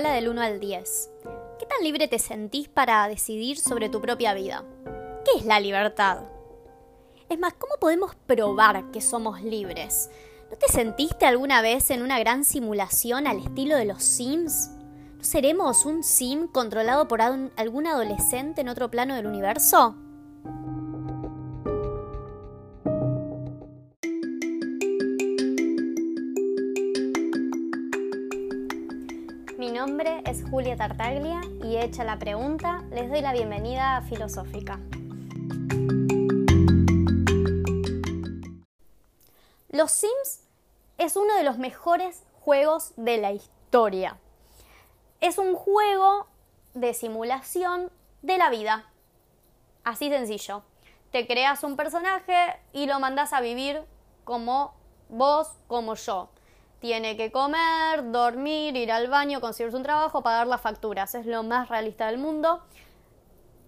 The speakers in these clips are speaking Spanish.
del 1 al 10, ¿qué tan libre te sentís para decidir sobre tu propia vida? ¿Qué es la libertad? Es más, ¿cómo podemos probar que somos libres? ¿No te sentiste alguna vez en una gran simulación al estilo de los Sims? ¿No seremos un Sim controlado por algún adolescente en otro plano del universo? Julia Tartaglia y hecha la pregunta, les doy la bienvenida a Filosófica. Los Sims es uno de los mejores juegos de la historia. Es un juego de simulación de la vida. Así sencillo. Te creas un personaje y lo mandas a vivir como vos, como yo. Tiene que comer, dormir, ir al baño, conseguirse un trabajo, pagar las facturas. Es lo más realista del mundo.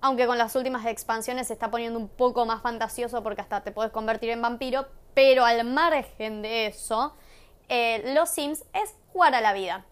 Aunque con las últimas expansiones se está poniendo un poco más fantasioso porque hasta te puedes convertir en vampiro. Pero al margen de eso, eh, los Sims es jugar a la vida.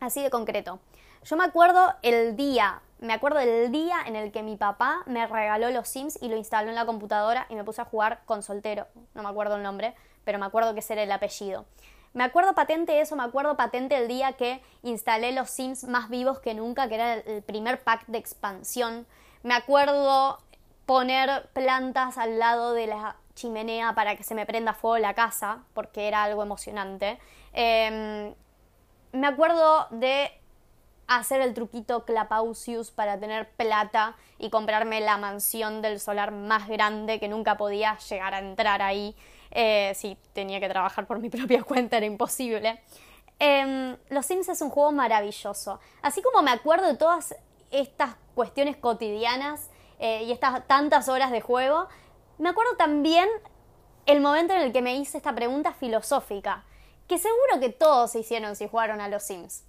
Así de concreto. Yo me acuerdo el día, me acuerdo del día en el que mi papá me regaló los Sims y lo instaló en la computadora y me puse a jugar con soltero. No me acuerdo el nombre, pero me acuerdo que ese era el apellido. Me acuerdo patente eso, me acuerdo patente el día que instalé los Sims más vivos que nunca, que era el primer pack de expansión. Me acuerdo poner plantas al lado de la chimenea para que se me prenda fuego la casa, porque era algo emocionante. Em, me acuerdo de hacer el truquito Clapausius para tener plata y comprarme la mansión del solar más grande que nunca podía llegar a entrar ahí. Eh, sí, tenía que trabajar por mi propia cuenta, era imposible. Em, Los Sims es un juego maravilloso. Así como me acuerdo de todas estas cuestiones cotidianas eh, y estas tantas horas de juego, me acuerdo también el momento en el que me hice esta pregunta filosófica, que seguro que todos se hicieron si jugaron a los Sims.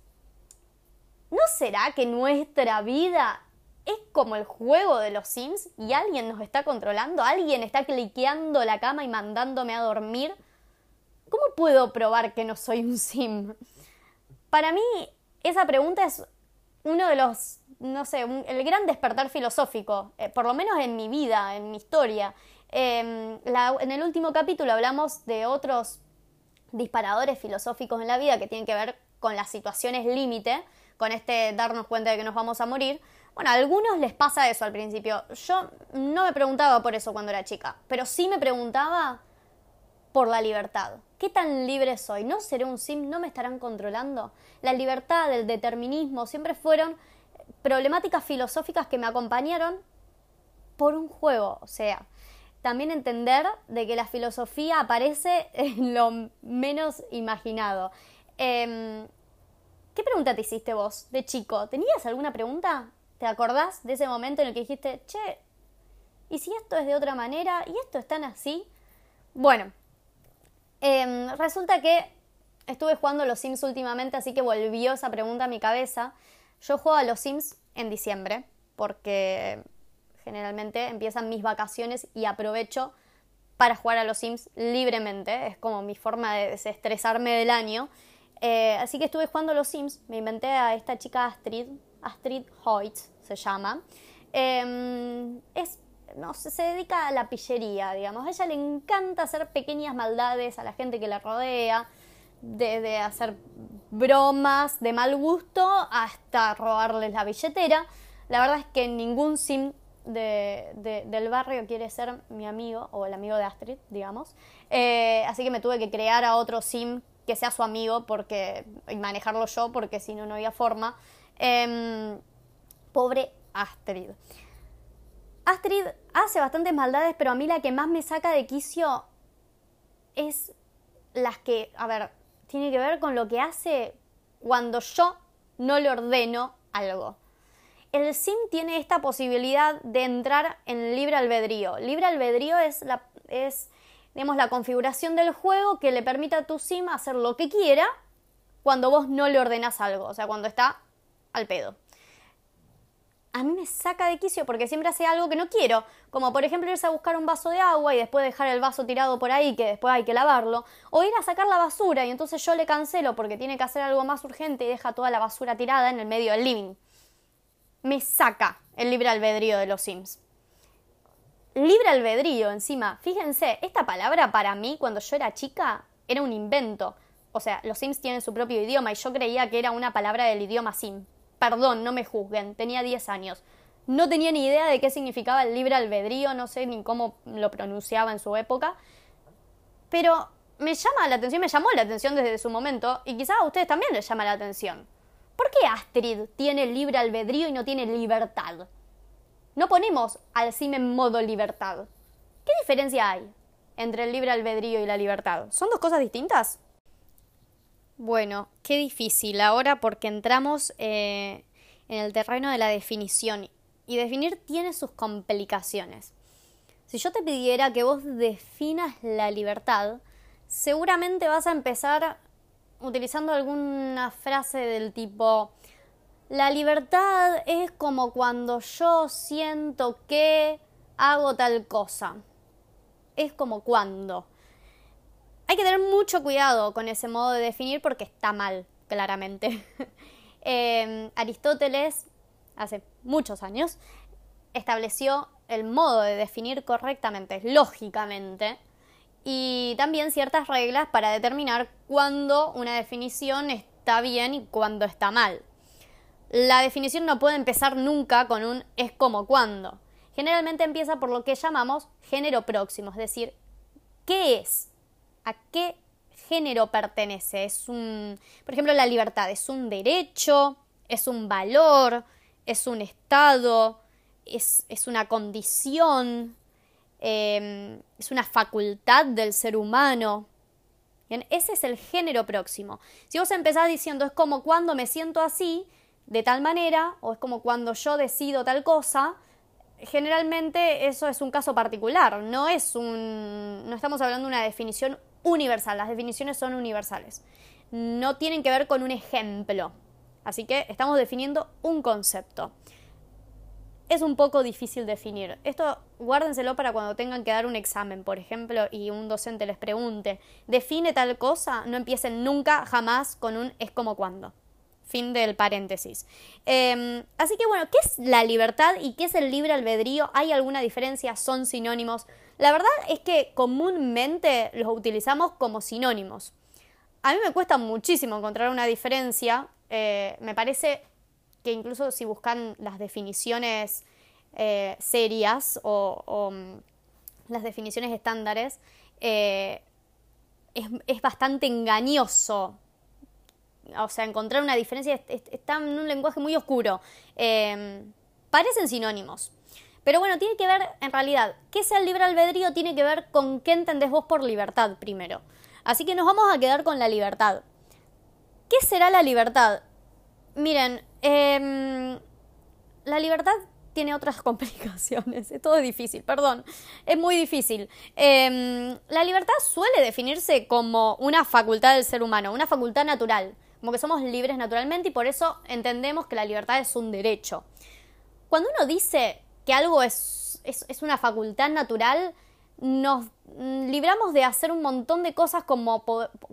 ¿No será que nuestra vida es como el juego de los Sims y alguien nos está controlando? ¿Alguien está cliqueando la cama y mandándome a dormir? ¿Cómo puedo probar que no soy un Sim? Para mí, esa pregunta es uno de los, no sé, el gran despertar filosófico, eh, por lo menos en mi vida, en mi historia. Em, en el último capítulo hablamos de otros disparadores filosóficos en la vida que tienen que ver con las situaciones límite con este darnos cuenta de que nos vamos a morir. Bueno, a algunos les pasa eso al principio. Yo no me preguntaba por eso cuando era chica, pero sí me preguntaba por la libertad. ¿Qué tan libre soy? ¿No seré un sim? ¿No me estarán controlando? La libertad, el determinismo, siempre fueron problemáticas filosóficas que me acompañaron por un juego. O sea, también entender de que la filosofía aparece en lo menos imaginado. ¿Qué pregunta te hiciste vos de chico? ¿Tenías alguna pregunta? ¿Te acordás de ese momento en el que dijiste, che, ¿y si esto es de otra manera? ¿Y esto es tan así? Bueno, em, resulta que estuve jugando a los Sims últimamente, así que volvió esa pregunta a mi cabeza. Yo juego a los Sims en diciembre, porque generalmente empiezan mis vacaciones y aprovecho para jugar a los Sims libremente. Es como mi forma de desestresarme del año. Eh, así que estuve jugando los Sims, me inventé a esta chica Astrid, Astrid Hoyt se llama. Em, es, no se dedica a la pillería, digamos. A ella le encanta hacer pequeñas maldades a la gente que la rodea, desde hacer bromas de mal gusto hasta robarles la billetera. La verdad es que ningún Sim del barrio quiere ser mi amigo o el amigo de Astrid, digamos. Eh, así que me tuve que crear a otro Sim que sea su amigo porque, y manejarlo yo porque si no, no había forma. Em, pobre Astrid. Astrid hace bastantes maldades, pero a mí la que más me saca de quicio es las que, a ver, tiene que ver con lo que hace cuando yo no le ordeno algo. El sim tiene esta posibilidad de entrar en libre albedrío. Libre albedrío es, la, es digamos, la configuración del juego que le permita a tu sim hacer lo que quiera cuando vos no le ordenas algo, o sea, cuando está al pedo. a mí me saca de quicio porque siempre hace algo que no quiero, como por ejemplo irse a buscar un vaso de agua y después dejar el vaso tirado por ahí que después hay que lavarlo, o ir a sacar la basura y entonces yo le cancelo porque tiene que hacer algo más urgente y deja toda la basura tirada en el medio del living. Me saca el libre albedrío de los Sims. Libre albedrío, encima, fíjense, esta palabra para mí cuando yo era chica era un invento. O sea, los Sims tienen su propio idioma y yo creía que era una palabra del idioma Sim. Perdón, no me juzguen, tenía 10 años. No tenía ni idea de qué significaba el libre albedrío, no sé ni cómo lo pronunciaba en su época. Pero me llama la atención, me llamó la atención desde su momento y quizás a ustedes también les llama la atención. ¿Por qué Astrid tiene libre albedrío y no tiene libertad? No ponemos al sim en modo libertad. ¿Qué diferencia hay entre el libre albedrío y la libertad? ¿Son dos cosas distintas? Bueno, qué difícil ahora porque entramos eh, en el terreno de la definición y definir tiene sus complicaciones. Si yo te pidiera que vos definas la libertad, seguramente vas a empezar utilizando alguna frase del tipo la libertad es como cuando yo siento que hago tal cosa. Es como cuando. Hay que tener mucho cuidado con ese modo de definir porque está mal, claramente. Em, Aristóteles, hace muchos años, estableció el modo de definir correctamente, lógicamente, y también ciertas reglas para determinar cuándo una definición está bien y cuándo está mal. La definición no puede empezar nunca con un es como cuando. Generalmente empieza por lo que llamamos género próximo, es decir, ¿qué es? a qué género pertenece. Es un, por ejemplo, la libertad es un derecho, es un valor, es un estado, es, una condición, em, es una facultad del ser humano. ese es el género próximo. Si vos empezás diciendo es como cuando me siento así, de tal manera, o es como cuando yo decido tal cosa, generalmente eso es un caso particular, no es un no estamos hablando de una definición universal, las definiciones son universales. No tienen que ver con un ejemplo. Así que estamos definiendo un concepto. Es un poco difícil definir. Esto guárdenselo para cuando tengan que dar un examen, por ejemplo, y un docente les pregunte, ¿define tal cosa? No empiecen nunca, jamás con un es como cuando. Fin del paréntesis. Em, así que bueno, ¿qué es la libertad y qué es el libre albedrío? ¿Hay alguna diferencia? ¿Son sinónimos? La verdad es que comúnmente los utilizamos como sinónimos. A mí me cuesta muchísimo encontrar una diferencia. Eh, me parece que incluso si buscan las definiciones eh, serias o, mm, las definiciones estándares, eh, es, bastante engañoso. O sea, encontrar una diferencia está en un lenguaje muy oscuro. parecen sinónimos. Pero bueno, tiene que ver, en realidad, ¿qué sea el libre albedrío? Tiene que ver con qué entendés vos por libertad primero. Así que nos vamos a quedar con la libertad. ¿Qué será la libertad? Miren, em, la libertad tiene otras complicaciones. Es todo difícil, perdón. Es muy difícil. Em, la libertad suele definirse como una facultad del ser humano, una facultad natural. Como que somos libres naturalmente y por eso entendemos que la libertad es un derecho. Cuando uno dice que algo es, es, una facultad natural, nos libramos de hacer un montón de cosas como,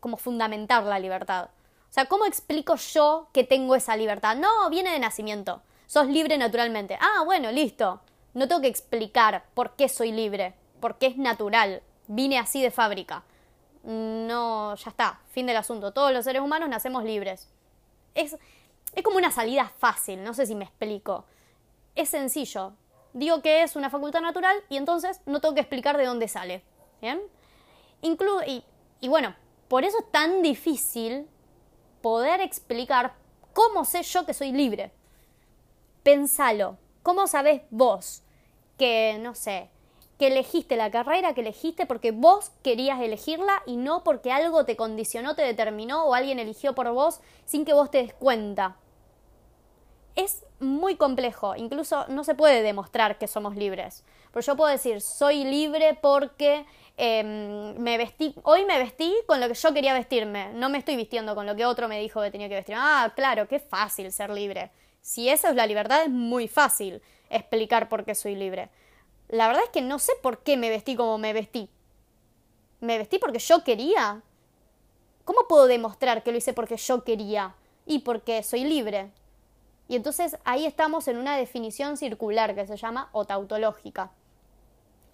como fundamentar la libertad. O sea, ¿cómo explico yo que tengo esa libertad? No, viene de nacimiento. Sos libre naturalmente. Ah, bueno, listo. No tengo que explicar por qué soy libre, porque es natural. Vine así de fábrica. No, ya está, fin del asunto. Todos los seres humanos nacemos libres. Es, es como una salida fácil, no sé si me explico. Es sencillo digo que es una facultad natural y entonces no tengo que explicar de dónde sale. Y, y bueno, por eso es tan difícil poder explicar cómo sé yo que soy libre. Pensalo. ¿Cómo sabes vos que, no sé, que elegiste la carrera que elegiste porque vos querías elegirla y no porque algo te condicionó, te determinó o alguien eligió por vos sin que vos te des cuenta? es muy complejo, incluso no se puede demostrar que somos libres. Pero yo puedo decir, soy libre porque em, me vestí, hoy me vestí con lo que yo quería vestirme, no me estoy vistiendo con lo que otro me dijo que tenía que vestir. Ah, claro, qué fácil ser libre. Si esa es la libertad, es muy fácil explicar por qué soy libre. La verdad es que no sé por qué me vestí como me vestí. ¿Me vestí porque yo quería? ¿Cómo puedo demostrar que lo hice porque yo quería y porque soy libre? Y entonces ahí estamos en una definición circular que se llama otautológica.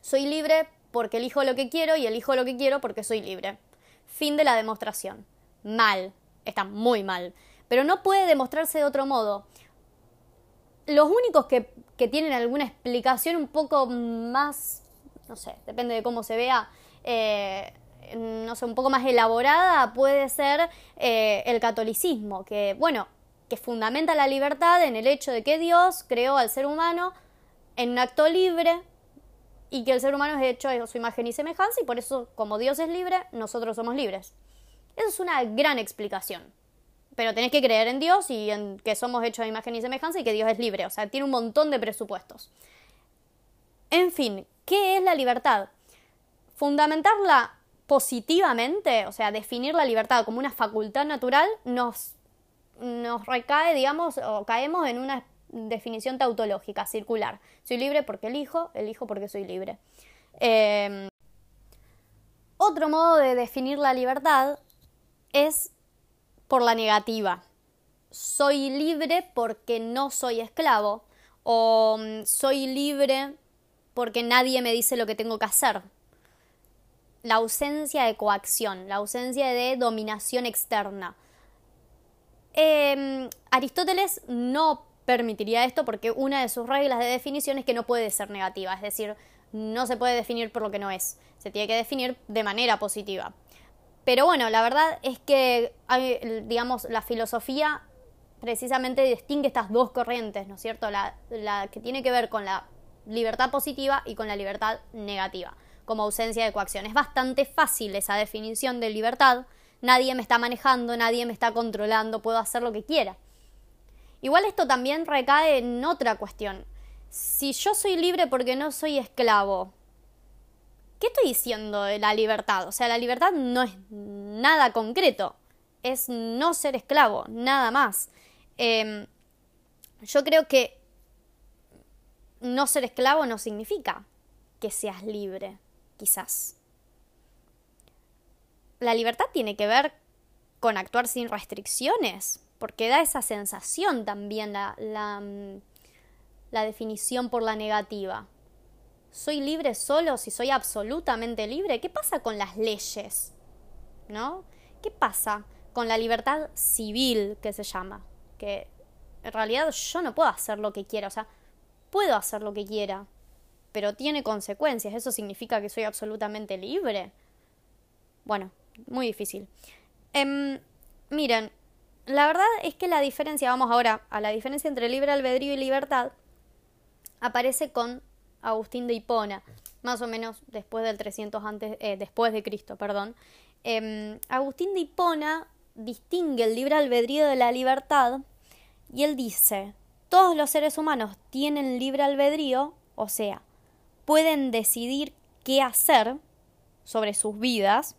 Soy libre porque elijo lo que quiero y elijo lo que quiero porque soy libre. Fin de la demostración. Mal. Está muy mal. Pero no puede demostrarse de otro modo. Los únicos que, tienen alguna explicación un poco más, no sé, depende de cómo se vea, eh, no sé, un poco más elaborada, puede ser eh, el catolicismo, que, bueno, que fundamenta la libertad en el hecho de que Dios creó al ser humano en un acto libre y que el ser humano es hecho a su imagen y semejanza y por eso, como Dios es libre, nosotros somos libres. Eso es una gran explicación. Pero tenés que creer en Dios y en que somos hechos a imagen y semejanza y que Dios es libre. O sea, tiene un montón de presupuestos. En fin, ¿qué es la libertad? Fundamentarla positivamente, o sea, definir la libertad como una facultad natural, nos nos recae, digamos, o caemos en una definición tautológica, circular. Soy libre porque elijo, elijo porque soy libre. Em, otro modo de definir la libertad es por la negativa. Soy libre porque no soy esclavo o mm, soy libre porque nadie me dice lo que tengo que hacer. La ausencia de coacción, la ausencia de dominación externa. Em, Aristóteles no permitiría esto porque una de sus reglas de definición es que no puede ser negativa, es decir, no se puede definir por lo que no es, se tiene que definir de manera positiva. Pero bueno, la verdad es que, digamos, la filosofía precisamente distingue estas dos corrientes, ¿no es cierto? La, la que tiene que ver con la libertad positiva y con la libertad negativa, como ausencia de coacción. Es bastante fácil esa definición de libertad, nadie me está manejando, nadie me está controlando, puedo hacer lo que quiera. Igual esto también recae en otra cuestión. Si yo soy libre porque no soy esclavo, ¿qué estoy diciendo de la libertad? O sea, la libertad no es nada concreto, es no ser esclavo, nada más. Em, yo creo que no ser esclavo no significa que seas libre, quizás la libertad tiene que ver con actuar sin restricciones, porque da esa sensación también la, definición por la negativa. ¿Soy libre solo si soy absolutamente libre? ¿Qué pasa con las leyes? ¿No? ¿Qué pasa con la libertad civil que se llama? Que en realidad yo no puedo hacer lo que quiera, o sea, puedo hacer lo que quiera, pero tiene consecuencias. ¿Eso significa que soy absolutamente libre? Bueno, muy difícil. Em, miren, la verdad es que la diferencia, vamos ahora a la diferencia entre libre albedrío y libertad, aparece con Agustín de Hipona, más o menos después del 300 antes, eh, después de Cristo, perdón. Em, Agustín de Hipona distingue el libre albedrío de la libertad y él dice, todos los seres humanos tienen libre albedrío, o sea, pueden decidir qué hacer sobre sus vidas,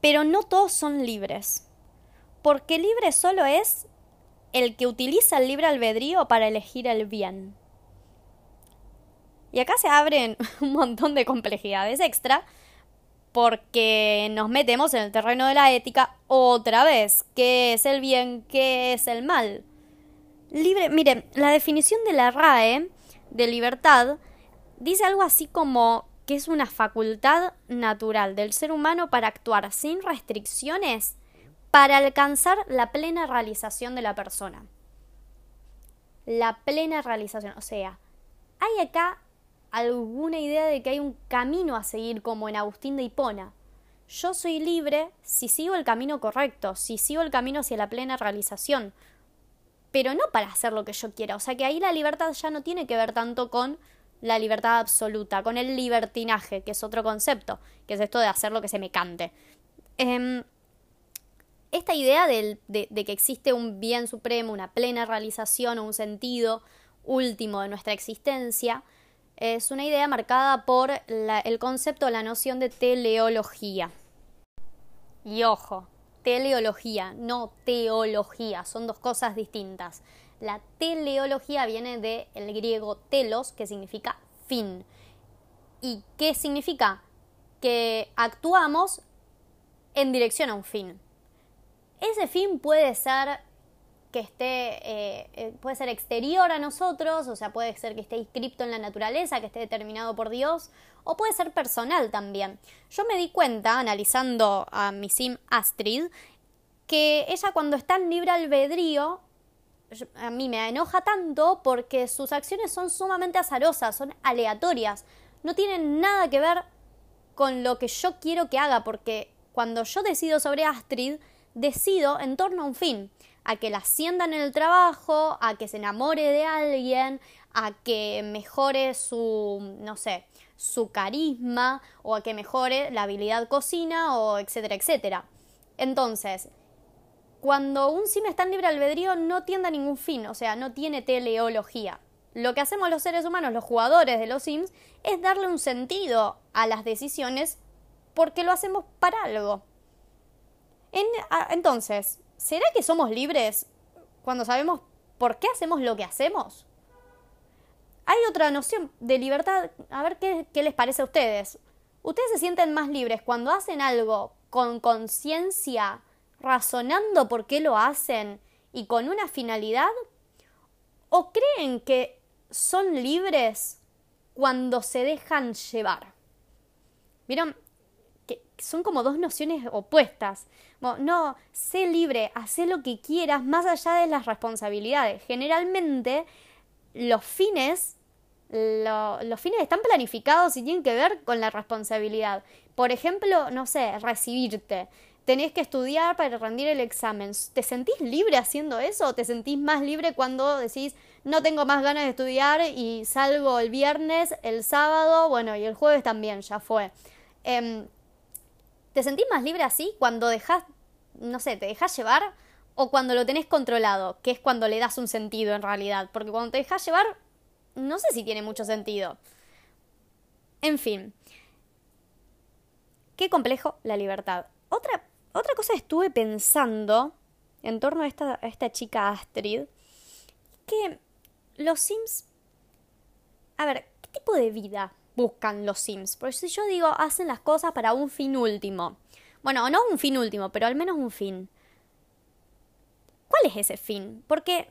pero no todos son libres. Porque libre solo es el que utiliza el libre albedrío para elegir el bien. Y acá se abren un montón de complejidades extra porque nos metemos en el terreno de la ética otra vez. ¿Qué es el bien? ¿Qué es el mal? Libre, miren, la definición de la RAE de libertad dice algo así como que es una facultad natural del ser humano para actuar sin restricciones para alcanzar la plena realización de la persona. La plena realización, o sea, ¿hay acá alguna idea de que hay un camino a seguir como en Agustín de Hipona? Yo soy libre si sigo el camino correcto, si sigo el camino hacia la plena realización, pero no para hacer lo que yo quiera. O sea que ahí la libertad ya no tiene que ver tanto con la libertad absoluta, con el libertinaje, que es otro concepto, que es esto de hacer lo que se me cante. Em, esta idea de, que existe un bien supremo, una plena realización o un sentido último de nuestra existencia, es una idea marcada por el concepto, la noción de teleología. Y ojo, teleología, no teología, son dos cosas distintas. La teleología viene del griego telos, que significa fin. ¿Y qué significa? Que actuamos en dirección a un fin. Ese fin puede ser que esté, eh, eh, puede ser exterior a nosotros, o sea, puede ser que esté inscripto en la naturaleza, que esté determinado por Dios, o puede ser personal también. Yo me di cuenta, analizando a mi sim Astrid, que ella cuando está en libre albedrío, a mí me enoja tanto porque sus acciones son sumamente azarosas, son aleatorias, no tienen nada que ver con lo que yo quiero que haga, porque cuando yo decido sobre Astrid, decido en torno a un fin a que la asciendan en el trabajo, a que se enamore de alguien, a que mejore su, no sé, su carisma o a que mejore la habilidad cocina o etcétera, etcétera. Entonces, cuando un sim está en libre albedrío no tiende a ningún fin, o sea, no tiene teleología. Lo que hacemos los seres humanos, los jugadores de los sims, es darle un sentido a las decisiones porque lo hacemos para algo. entonces, ¿será que somos libres cuando sabemos por qué hacemos lo que hacemos? Hay otra noción de libertad, a ver qué, qué les parece a ustedes. ¿Ustedes se sienten más libres cuando hacen algo con conciencia, razonando por qué lo hacen y con una finalidad? ¿O creen que son libres cuando se dejan llevar? ¿Vieron? son como dos nociones opuestas. No, sé libre, haz lo que quieras más allá de las responsabilidades. Generalmente los fines, los fines están planificados y tienen que ver con la responsabilidad. Por ejemplo, no sé, recibirte. Tenés que estudiar para rendir el examen. ¿Te sentís libre haciendo eso o te sentís más libre cuando decís no tengo más ganas de estudiar y salgo el viernes, el sábado, bueno, y el jueves también, ya fue? Em, ¿Te sentís más libre así cuando dejas, no sé, te dejas llevar o cuando lo tenés controlado, que es cuando le das un sentido en realidad? Porque cuando te dejas llevar, no sé si tiene mucho sentido. En fin. Qué complejo la libertad. Otra, otra cosa estuve pensando en torno a esta, a esta chica Astrid, que los Sims... A ver, ¿qué tipo de vida buscan los Sims. Porque si yo digo, hacen las cosas para un fin último. Bueno, no un fin último, pero al menos un fin. ¿Cuál es ese fin? Porque,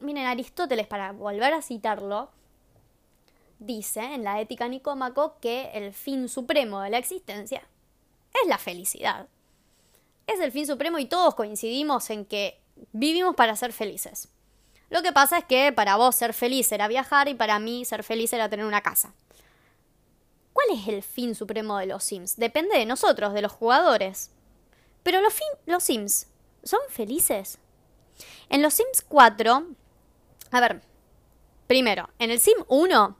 miren, Aristóteles, para volver a citarlo, dice en la Ética Nicómaco que el fin supremo de la existencia es la felicidad. Es el fin supremo y todos coincidimos en que vivimos para ser felices. Lo que pasa es que para vos ser feliz era viajar y para mí ser feliz era tener una casa. ¿Cuál es el fin supremo de los Sims? Depende de nosotros, de los jugadores. Pero los, los Sims, ¿son felices? En los Sims 4, a ver, primero, en el Sim 1,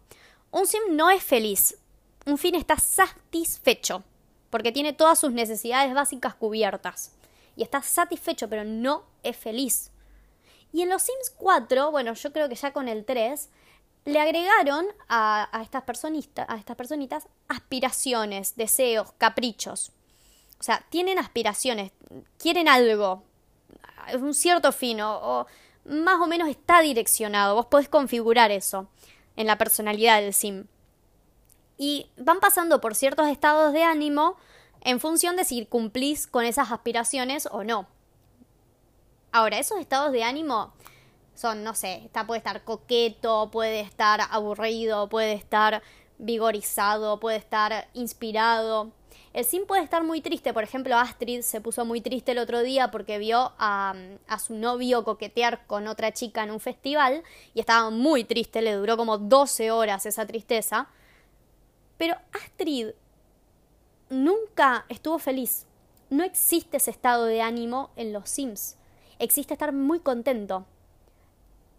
un Sim no es feliz. Un fin está satisfecho, porque tiene todas sus necesidades básicas cubiertas. Y está satisfecho, pero no es feliz. Y en los Sims 4, bueno, yo creo que ya con el 3, le agregaron a, estas a estas personitas aspiraciones, deseos, caprichos. O sea, tienen aspiraciones, quieren algo, un cierto fin, o, más o menos está direccionado. Vos podés configurar eso en la personalidad del sim. Y van pasando por ciertos estados de ánimo en función de si cumplís con esas aspiraciones o no. Ahora, esos estados de ánimo son, no sé, está, puede estar coqueto, puede estar aburrido, puede estar vigorizado, puede estar inspirado. El sim puede estar muy triste, por ejemplo, Astrid se puso muy triste el otro día porque vio a, a, su novio coquetear con otra chica en un festival y estaba muy triste, le duró como 12 horas esa tristeza. Pero Astrid nunca estuvo feliz. No existe ese estado de ánimo en los Sims. Existe estar muy contento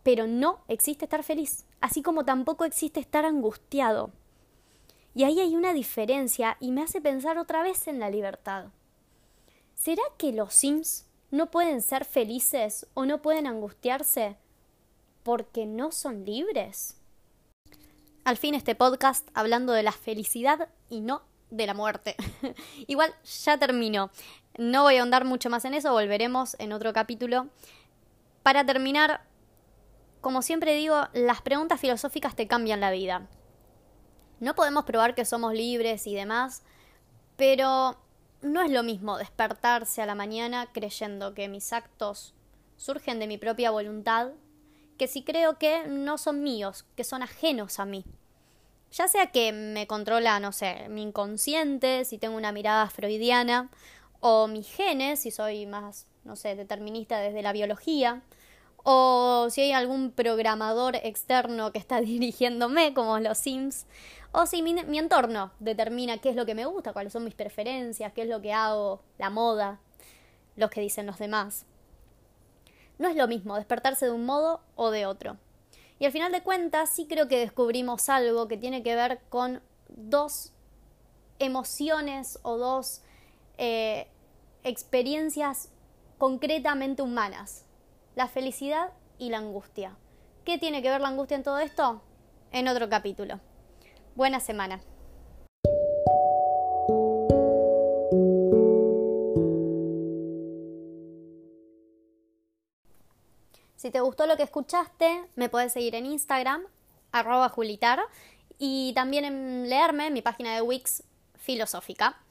pero no existe estar feliz, así como tampoco existe estar angustiado. Y ahí hay una diferencia y me hace pensar otra vez en la libertad. ¿Será que los Sims no pueden ser felices o no pueden angustiarse porque no son libres? Al fin este podcast hablando de la felicidad y no de la muerte. Igual ya termino. No voy a ahondar mucho más en eso, volveremos en otro capítulo. Para terminar, como siempre digo, las preguntas filosóficas te cambian la vida. No podemos probar que somos libres y demás, pero no es lo mismo despertarse a la mañana creyendo que mis actos surgen de mi propia voluntad que si creo que no son míos, que son ajenos a mí. Ya sea que me controla, no sé, mi inconsciente, si tengo una mirada freudiana, o mis genes, si soy más, no sé, determinista desde la biología, o si hay algún programador externo que está dirigiéndome, como los Sims, o si mi, entorno determina qué es lo que me gusta, cuáles son mis preferencias, qué es lo que hago, la moda, lo que dicen los demás. No es lo mismo despertarse de un modo o de otro. Y al final de cuentas sí creo que descubrimos algo que tiene que ver con dos emociones o dos eh, experiencias concretamente humanas, la felicidad y la angustia. ¿Qué tiene que ver la angustia en todo esto? En otro capítulo. Buena semana. Si te gustó lo que escuchaste, me puedes seguir en Instagram, arroba julitar, y también en leerme en mi página de Wix filosófica.